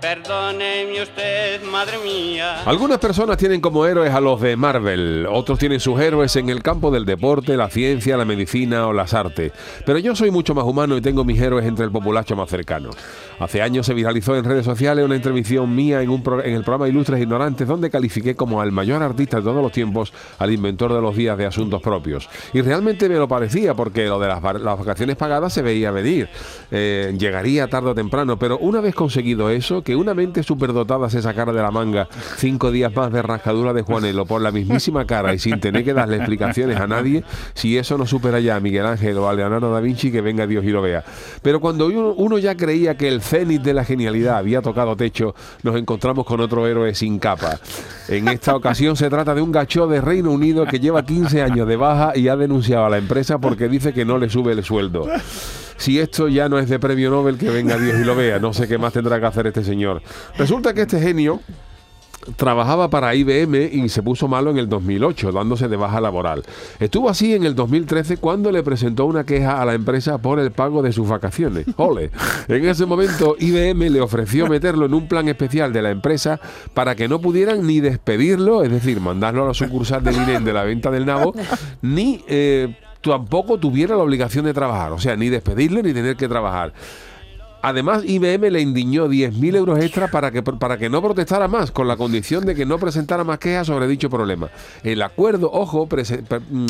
Perdóneme usted, madre mía. Algunas personas tienen como héroes a los de Marvel, otros tienen sus héroes en el campo del deporte, la ciencia, la medicina o las artes. Pero yo soy mucho más humano y tengo mis héroes entre el populacho más cercano. Hace años se viralizó en redes sociales una intervención mía en, el programa Ilustres Ignorantes donde califiqué como al mayor artista de todos los tiempos al inventor de los días de asuntos propios. Y realmente me lo parecía porque lo de las, vacaciones pagadas se veía venir. Eh, llegaría tarde o temprano, pero una vez conseguido eso, que una mente superdotada se sacara de la manga cinco días más de rascadura de Juanelo por la mismísima cara y sin tener que darle explicaciones a nadie, si eso no supera ya a Miguel Ángel o a Leonardo da Vinci, que venga Dios y lo vea. Pero cuando uno ya creía que el cenit de la genialidad había tocado techo, nos encontramos con otro héroe sin capa. En esta ocasión se trata de un gacho de Reino Unido que lleva 15 años de baja y ha denunciado a la empresa porque dice que no le sube el sueldo. Si esto ya no es de premio Nobel, que venga Dios y lo vea. No sé qué más tendrá que hacer este señor. Resulta que este genio trabajaba para IBM y se puso malo en el 2008, dándose de baja laboral. Estuvo así en el 2013 cuando le presentó una queja a la empresa por el pago de sus vacaciones. ¡Ole! En ese momento IBM le ofreció meterlo en un plan especial de la empresa para que no pudieran ni despedirlo, es decir, mandarlo a la sucursal del INEM de la venta del nabo, ni eh, tampoco tuviera la obligación de trabajar, o sea, ni despedirle ni tener que trabajar. Además, IBM le indignó 10.000 euros extra para que, para que no protestara más, con la condición de que no presentara más quejas sobre dicho problema. El acuerdo, ojo, mm,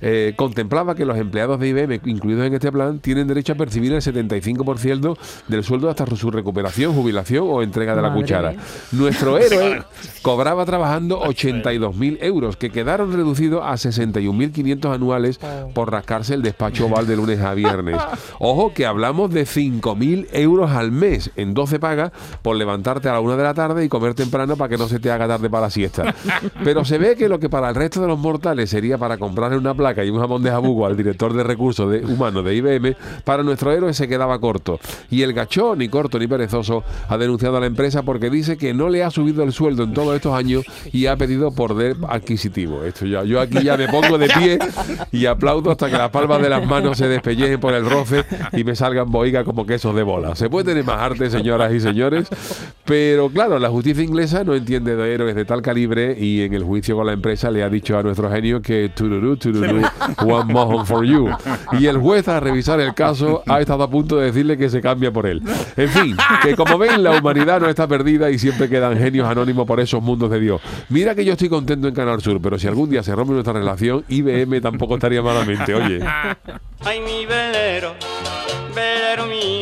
eh, contemplaba que los empleados de IBM, incluidos en este plan, tienen derecho a percibir el 75% del sueldo hasta su recuperación, jubilación o entrega de la cuchara. Nuestro héroe cobraba trabajando 82.000 euros, que quedaron reducidos a 61.500 anuales por rascarse el despacho oval de lunes a viernes. Ojo, que hablamos de 5.000 euros euros al mes en 12 pagas por levantarte a la una de la tarde y comer temprano para que no se te haga tarde para la siesta. Pero se ve que lo que para el resto de los mortales sería para comprarle una placa y un jamón de jabugo al director de recursos de, humanos de IBM, para nuestro héroe se quedaba corto. Y el gachón, ni corto ni perezoso, ha denunciado a la empresa porque dice que no le ha subido el sueldo en todos estos años y ha pedido por poder adquisitivo. Esto ya, yo aquí ya me pongo de pie y aplaudo hasta que las palmas de las manos se despellejen por el roce y me salgan boigas como quesos de bola. Se puede tener más arte, señoras y señores, pero claro, la justicia inglesa no entiende de héroes de tal calibre y en el juicio con la empresa le ha dicho a nuestro genio que tururú, tururú, one more for you. Y el juez a revisar el caso ha estado a punto de decirle que se cambia por él. En fin, que como ven, la humanidad no está perdida y siempre quedan genios anónimos por esos mundos de Dios. Mira que yo estoy contento en Canal Sur, pero si algún día se rompe nuestra relación, IBM tampoco estaría malamente, oye. Ay, mi velero